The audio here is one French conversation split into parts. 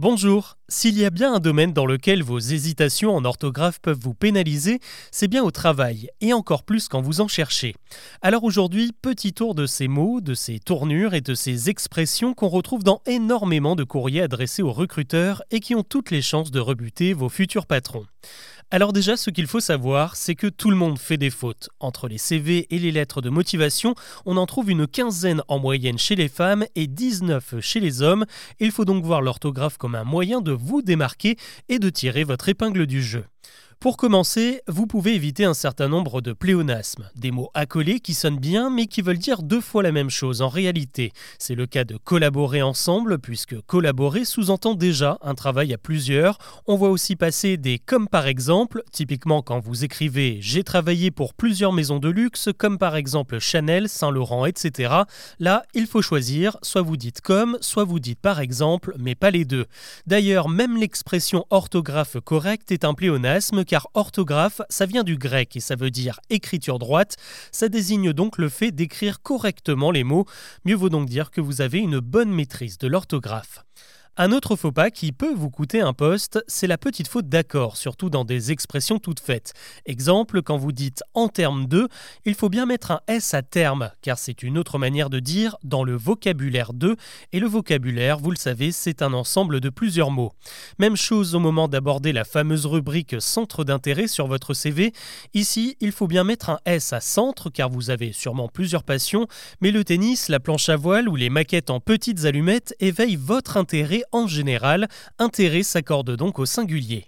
Bonjour, s'il y a bien un domaine dans lequel vos hésitations en orthographe peuvent vous pénaliser, c'est bien au travail, et encore plus quand vous en cherchez. Alors aujourd'hui, petit tour de ces mots, de ces tournures et de ces expressions qu'on retrouve dans énormément de courriers adressés aux recruteurs et qui ont toutes les chances de rebuter vos futurs patrons. Alors déjà, ce qu'il faut savoir, c'est que tout le monde fait des fautes. Entre les CV et les lettres de motivation, on en trouve une quinzaine en moyenne chez les femmes et 19 chez les hommes. Il faut donc voir l'orthographe comme un moyen de vous démarquer et de tirer votre épingle du jeu. Pour commencer, vous pouvez éviter un certain nombre de pléonasmes, des mots accolés qui sonnent bien mais qui veulent dire deux fois la même chose en réalité. C'est le cas de collaborer ensemble puisque collaborer sous-entend déjà un travail à plusieurs. On voit aussi passer des comme par exemple, typiquement quand vous écrivez j'ai travaillé pour plusieurs maisons de luxe comme par exemple Chanel, Saint-Laurent, etc. Là, il faut choisir, soit vous dites comme, soit vous dites par exemple, mais pas les deux. D'ailleurs, même l'expression orthographe correcte est un pléonasme car orthographe, ça vient du grec et ça veut dire écriture droite. Ça désigne donc le fait d'écrire correctement les mots. Mieux vaut donc dire que vous avez une bonne maîtrise de l'orthographe. Un autre faux pas qui peut vous coûter un poste, c'est la petite faute d'accord, surtout dans des expressions toutes faites. Exemple, quand vous dites en termes de, il faut bien mettre un S à terme, car c'est une autre manière de dire dans le vocabulaire de, et le vocabulaire, vous le savez, c'est un ensemble de plusieurs mots. Même chose au moment d'aborder la fameuse rubrique centre d'intérêt sur votre CV. Ici, il faut bien mettre un S à centre, car vous avez sûrement plusieurs passions, mais le tennis, la planche à voile ou les maquettes en petites allumettes éveillent votre intérêt en général, intérêt s'accorde donc au singulier.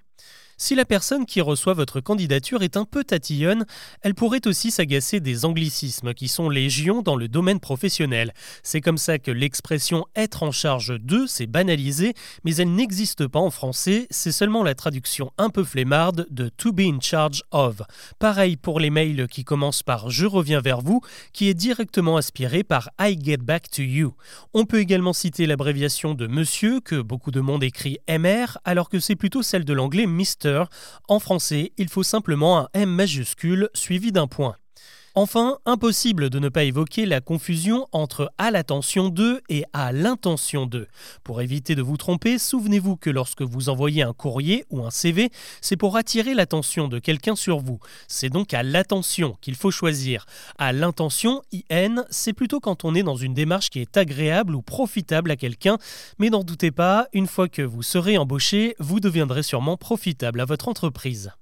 Si la personne qui reçoit votre candidature est un peu tatillonne, elle pourrait aussi s'agacer des anglicismes qui sont légion dans le domaine professionnel. C'est comme ça que l'expression être en charge de s'est banalisée, mais elle n'existe pas en français, c'est seulement la traduction un peu flemmarde de to be in charge of. Pareil pour les mails qui commencent par je reviens vers vous, qui est directement aspiré par I get back to you. On peut également citer l'abréviation de monsieur que beaucoup de monde écrit MR alors que c'est plutôt celle de l'anglais Mr en français, il faut simplement un M majuscule suivi d'un point. Enfin, impossible de ne pas évoquer la confusion entre à l'attention de et à l'intention de. Pour éviter de vous tromper, souvenez-vous que lorsque vous envoyez un courrier ou un CV, c'est pour attirer l'attention de quelqu'un sur vous. C'est donc à l'attention qu'il faut choisir. À l'intention, IN, c'est plutôt quand on est dans une démarche qui est agréable ou profitable à quelqu'un, mais n'en doutez pas, une fois que vous serez embauché, vous deviendrez sûrement profitable à votre entreprise.